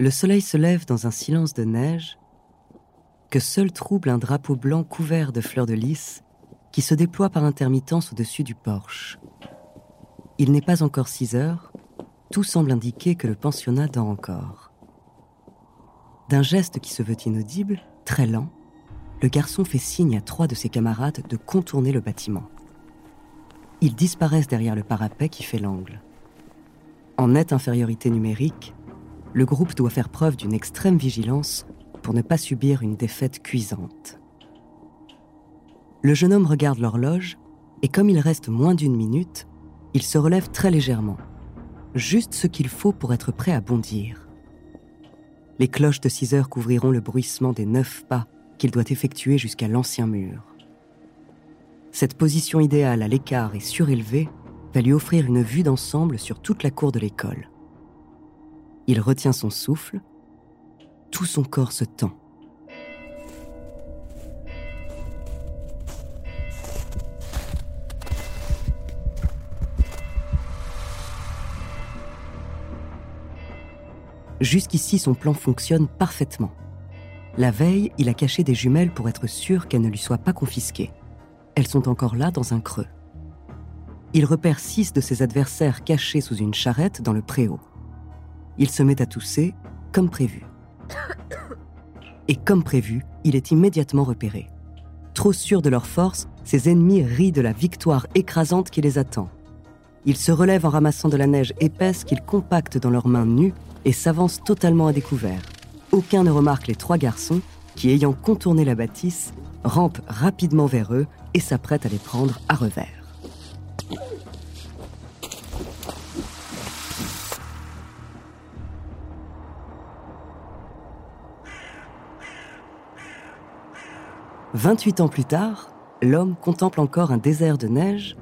Le soleil se lève dans un silence de neige que seul trouble un drapeau blanc couvert de fleurs de lys qui se déploie par intermittence au-dessus du porche. Il n'est pas encore 6 heures, tout semble indiquer que le pensionnat dort encore. D'un geste qui se veut inaudible, très lent, le garçon fait signe à trois de ses camarades de contourner le bâtiment. Ils disparaissent derrière le parapet qui fait l'angle. En nette infériorité numérique, le groupe doit faire preuve d'une extrême vigilance pour ne pas subir une défaite cuisante. Le jeune homme regarde l'horloge et comme il reste moins d'une minute, il se relève très légèrement, juste ce qu'il faut pour être prêt à bondir. Les cloches de 6 heures couvriront le bruissement des neuf pas qu'il doit effectuer jusqu'à l'ancien mur. Cette position idéale à l'écart et surélevée va lui offrir une vue d'ensemble sur toute la cour de l'école. Il retient son souffle, tout son corps se tend. Jusqu'ici, son plan fonctionne parfaitement. La veille, il a caché des jumelles pour être sûr qu'elles ne lui soient pas confisquées. Elles sont encore là dans un creux. Il repère six de ses adversaires cachés sous une charrette dans le préau. Il se met à tousser, comme prévu. Et comme prévu, il est immédiatement repéré. Trop sûr de leur force, ses ennemis rient de la victoire écrasante qui les attend. Ils se relèvent en ramassant de la neige épaisse qu'ils compactent dans leurs mains nues et s'avancent totalement à découvert. Aucun ne remarque les trois garçons qui, ayant contourné la bâtisse, rampent rapidement vers eux et s'apprêtent à les prendre à revers. « 28 ans plus tard, l'homme contemple encore un désert de neige,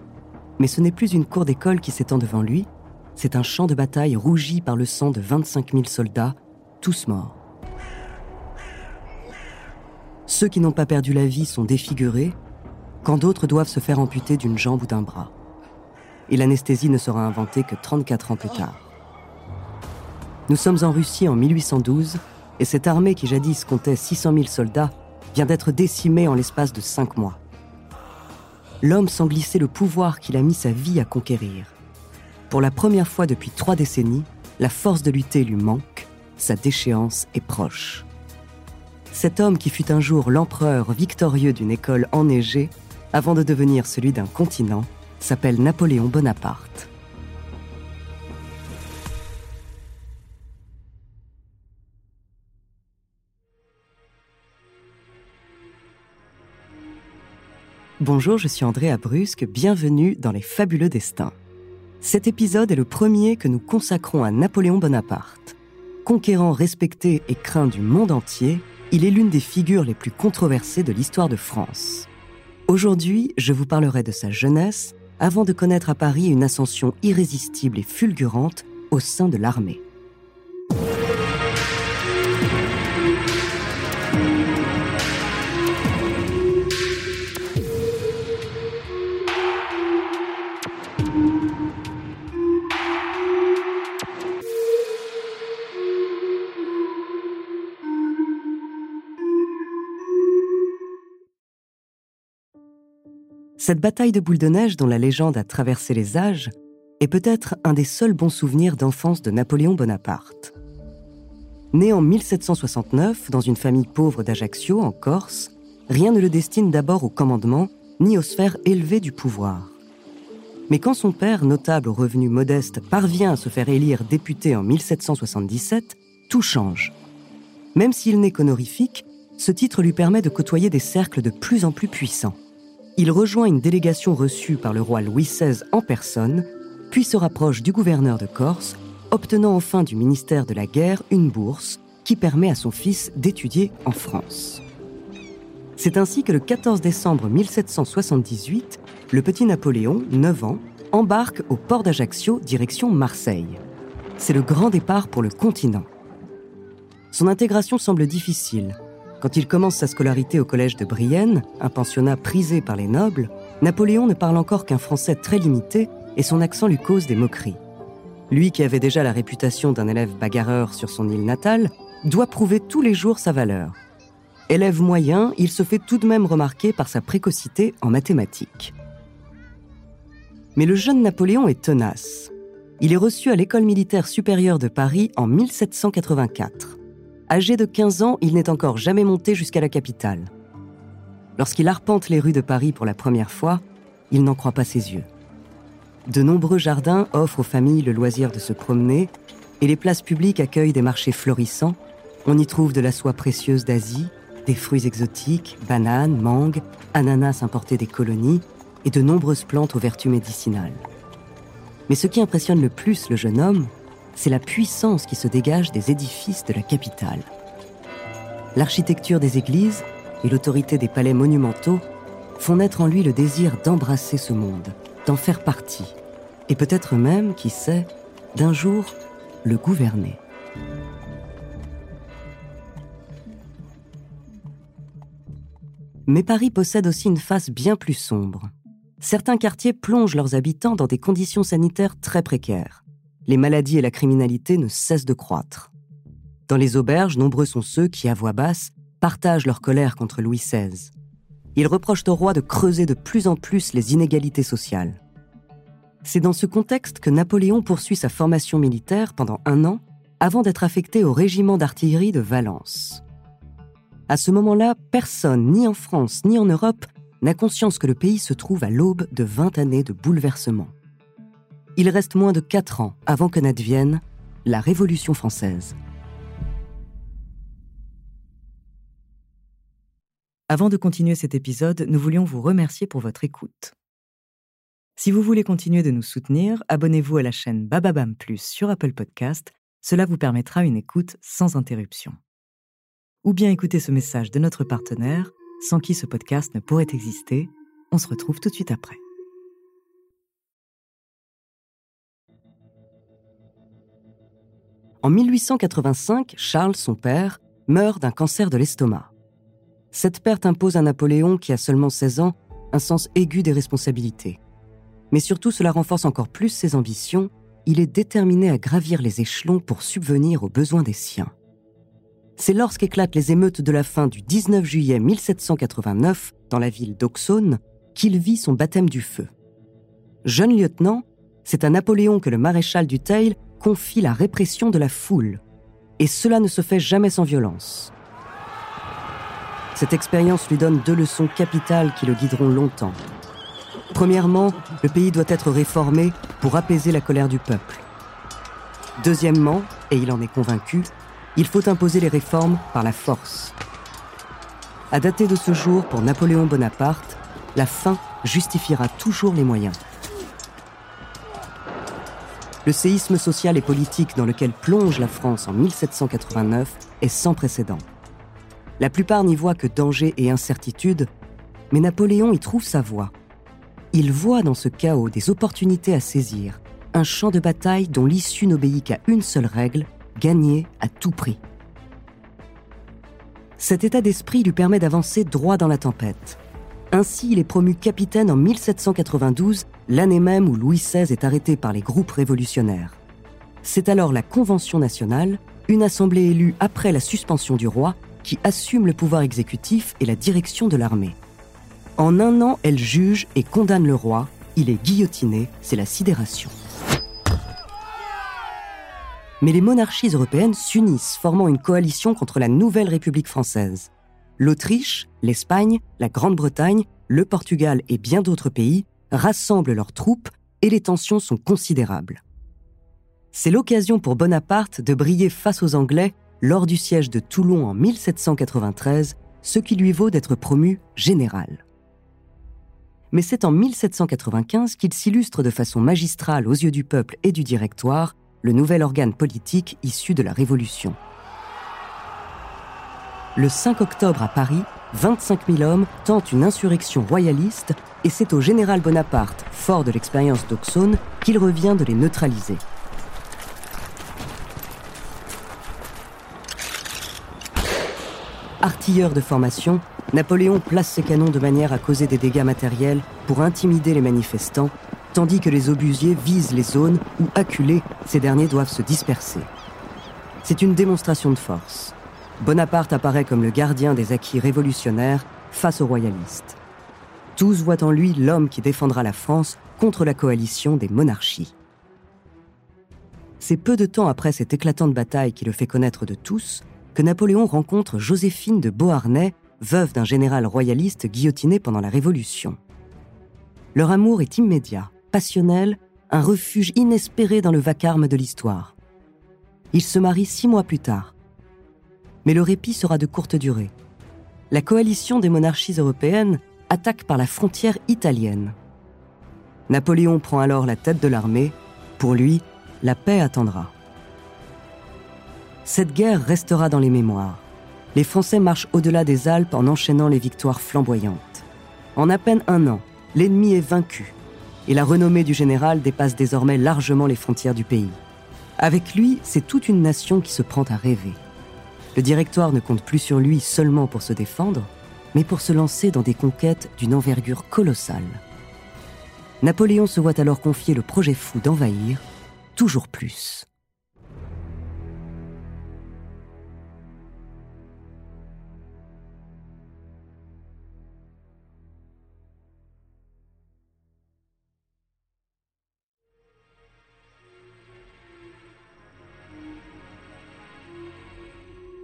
mais ce n'est plus une cour d'école qui s'étend devant lui, c'est un champ de bataille rougi par le sang de 25 000 soldats, tous morts. Ceux qui n'ont pas perdu la vie sont défigurés, quand d'autres doivent se faire amputer d'une jambe ou d'un bras. Et l'anesthésie ne sera inventée que 34 ans plus tard. Nous sommes en Russie en 1812, et cette armée qui jadis comptait 600 000 soldats vient d'être décimée en l'espace de cinq mois. L'homme sent glisser le pouvoir qu'il a mis sa vie à conquérir. Pour la première fois depuis trois décennies, la force de lutter lui manque, sa déchéance est proche. Cet homme qui fut un jour l'empereur victorieux d'une école enneigée, avant de devenir celui d'un continent, s'appelle Napoléon Bonaparte. Bonjour, je suis André Abrusque, bienvenue dans Les Fabuleux Destins. Cet épisode est le premier que nous consacrons à Napoléon Bonaparte. Conquérant respecté et craint du monde entier, il est l'une des figures les plus controversées de l'histoire de France. Aujourd'hui, je vous parlerai de sa jeunesse avant de connaître à Paris une ascension irrésistible et fulgurante au sein de l'armée. Cette bataille de boule de neige dont la légende a traversé les âges est peut-être un des seuls bons souvenirs d'enfance de Napoléon Bonaparte. Né en 1769 dans une famille pauvre d'Ajaccio, en Corse, rien ne le destine d'abord au commandement ni aux sphères élevées du pouvoir. Mais quand son père, notable aux revenus modestes, parvient à se faire élire député en 1777, tout change. Même s'il n'est qu'honorifique, ce titre lui permet de côtoyer des cercles de plus en plus puissants. Il rejoint une délégation reçue par le roi Louis XVI en personne, puis se rapproche du gouverneur de Corse, obtenant enfin du ministère de la Guerre une bourse qui permet à son fils d'étudier en France. C'est ainsi que le 14 décembre 1778, le petit Napoléon, 9 ans, embarque au port d'Ajaccio direction Marseille. C'est le grand départ pour le continent. Son intégration semble difficile. Quand il commence sa scolarité au collège de Brienne, un pensionnat prisé par les nobles, Napoléon ne parle encore qu'un français très limité et son accent lui cause des moqueries. Lui qui avait déjà la réputation d'un élève bagarreur sur son île natale, doit prouver tous les jours sa valeur. Élève moyen, il se fait tout de même remarquer par sa précocité en mathématiques. Mais le jeune Napoléon est tenace. Il est reçu à l'école militaire supérieure de Paris en 1784. Âgé de 15 ans, il n'est encore jamais monté jusqu'à la capitale. Lorsqu'il arpente les rues de Paris pour la première fois, il n'en croit pas ses yeux. De nombreux jardins offrent aux familles le loisir de se promener et les places publiques accueillent des marchés florissants. On y trouve de la soie précieuse d'Asie, des fruits exotiques, bananes, mangues, ananas importés des colonies et de nombreuses plantes aux vertus médicinales. Mais ce qui impressionne le plus le jeune homme, c'est la puissance qui se dégage des édifices de la capitale. L'architecture des églises et l'autorité des palais monumentaux font naître en lui le désir d'embrasser ce monde, d'en faire partie, et peut-être même, qui sait, d'un jour le gouverner. Mais Paris possède aussi une face bien plus sombre. Certains quartiers plongent leurs habitants dans des conditions sanitaires très précaires. Les maladies et la criminalité ne cessent de croître. Dans les auberges, nombreux sont ceux qui, à voix basse, partagent leur colère contre Louis XVI. Ils reprochent au roi de creuser de plus en plus les inégalités sociales. C'est dans ce contexte que Napoléon poursuit sa formation militaire pendant un an avant d'être affecté au régiment d'artillerie de Valence. À ce moment-là, personne, ni en France ni en Europe, n'a conscience que le pays se trouve à l'aube de 20 années de bouleversement. Il reste moins de 4 ans avant que n'advienne la Révolution française. Avant de continuer cet épisode, nous voulions vous remercier pour votre écoute. Si vous voulez continuer de nous soutenir, abonnez-vous à la chaîne Bababam Plus sur Apple Podcast. Cela vous permettra une écoute sans interruption. Ou bien écouter ce message de notre partenaire, sans qui ce podcast ne pourrait exister. On se retrouve tout de suite après. En 1885, Charles, son père, meurt d'un cancer de l'estomac. Cette perte impose à Napoléon, qui a seulement 16 ans, un sens aigu des responsabilités. Mais surtout, cela renforce encore plus ses ambitions. Il est déterminé à gravir les échelons pour subvenir aux besoins des siens. C'est lorsqu'éclatent les émeutes de la fin du 19 juillet 1789 dans la ville d'Auxonne qu'il vit son baptême du feu. Jeune lieutenant, c'est à Napoléon que le maréchal du confie la répression de la foule. Et cela ne se fait jamais sans violence. Cette expérience lui donne deux leçons capitales qui le guideront longtemps. Premièrement, le pays doit être réformé pour apaiser la colère du peuple. Deuxièmement, et il en est convaincu, il faut imposer les réformes par la force. À dater de ce jour, pour Napoléon Bonaparte, la fin justifiera toujours les moyens. Le séisme social et politique dans lequel plonge la France en 1789 est sans précédent. La plupart n'y voient que danger et incertitude, mais Napoléon y trouve sa voie. Il voit dans ce chaos des opportunités à saisir, un champ de bataille dont l'issue n'obéit qu'à une seule règle, gagner à tout prix. Cet état d'esprit lui permet d'avancer droit dans la tempête. Ainsi, il est promu capitaine en 1792, l'année même où Louis XVI est arrêté par les groupes révolutionnaires. C'est alors la Convention nationale, une assemblée élue après la suspension du roi, qui assume le pouvoir exécutif et la direction de l'armée. En un an, elle juge et condamne le roi. Il est guillotiné, c'est la sidération. Mais les monarchies européennes s'unissent, formant une coalition contre la nouvelle République française. L'Autriche, l'Espagne, la Grande-Bretagne, le Portugal et bien d'autres pays rassemblent leurs troupes et les tensions sont considérables. C'est l'occasion pour Bonaparte de briller face aux Anglais lors du siège de Toulon en 1793, ce qui lui vaut d'être promu général. Mais c'est en 1795 qu'il s'illustre de façon magistrale aux yeux du peuple et du directoire, le nouvel organe politique issu de la Révolution. Le 5 octobre à Paris, 25 000 hommes tentent une insurrection royaliste et c'est au général Bonaparte, fort de l'expérience d'Auxonne, qu'il revient de les neutraliser. Artilleur de formation, Napoléon place ses canons de manière à causer des dégâts matériels pour intimider les manifestants, tandis que les obusiers visent les zones où, acculés, ces derniers doivent se disperser. C'est une démonstration de force. Bonaparte apparaît comme le gardien des acquis révolutionnaires face aux royalistes. Tous voient en lui l'homme qui défendra la France contre la coalition des monarchies. C'est peu de temps après cette éclatante bataille qui le fait connaître de tous que Napoléon rencontre Joséphine de Beauharnais, veuve d'un général royaliste guillotiné pendant la Révolution. Leur amour est immédiat, passionnel, un refuge inespéré dans le vacarme de l'histoire. Ils se marient six mois plus tard, mais le répit sera de courte durée. La coalition des monarchies européennes attaque par la frontière italienne. Napoléon prend alors la tête de l'armée. Pour lui, la paix attendra. Cette guerre restera dans les mémoires. Les Français marchent au-delà des Alpes en enchaînant les victoires flamboyantes. En à peine un an, l'ennemi est vaincu et la renommée du général dépasse désormais largement les frontières du pays. Avec lui, c'est toute une nation qui se prend à rêver. Le directoire ne compte plus sur lui seulement pour se défendre, mais pour se lancer dans des conquêtes d'une envergure colossale. Napoléon se voit alors confier le projet fou d'envahir toujours plus.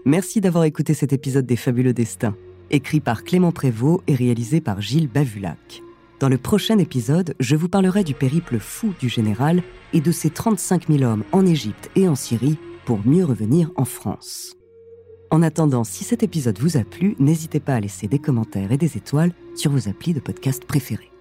Merci d'avoir écouté cet épisode des Fabuleux Destins, écrit par Clément Prévost et réalisé par Gilles Bavulac. Dans le prochain épisode, je vous parlerai du périple fou du général et de ses 35 000 hommes en Égypte et en Syrie pour mieux revenir en France. En attendant, si cet épisode vous a plu, n'hésitez pas à laisser des commentaires et des étoiles sur vos applis de podcast préférés.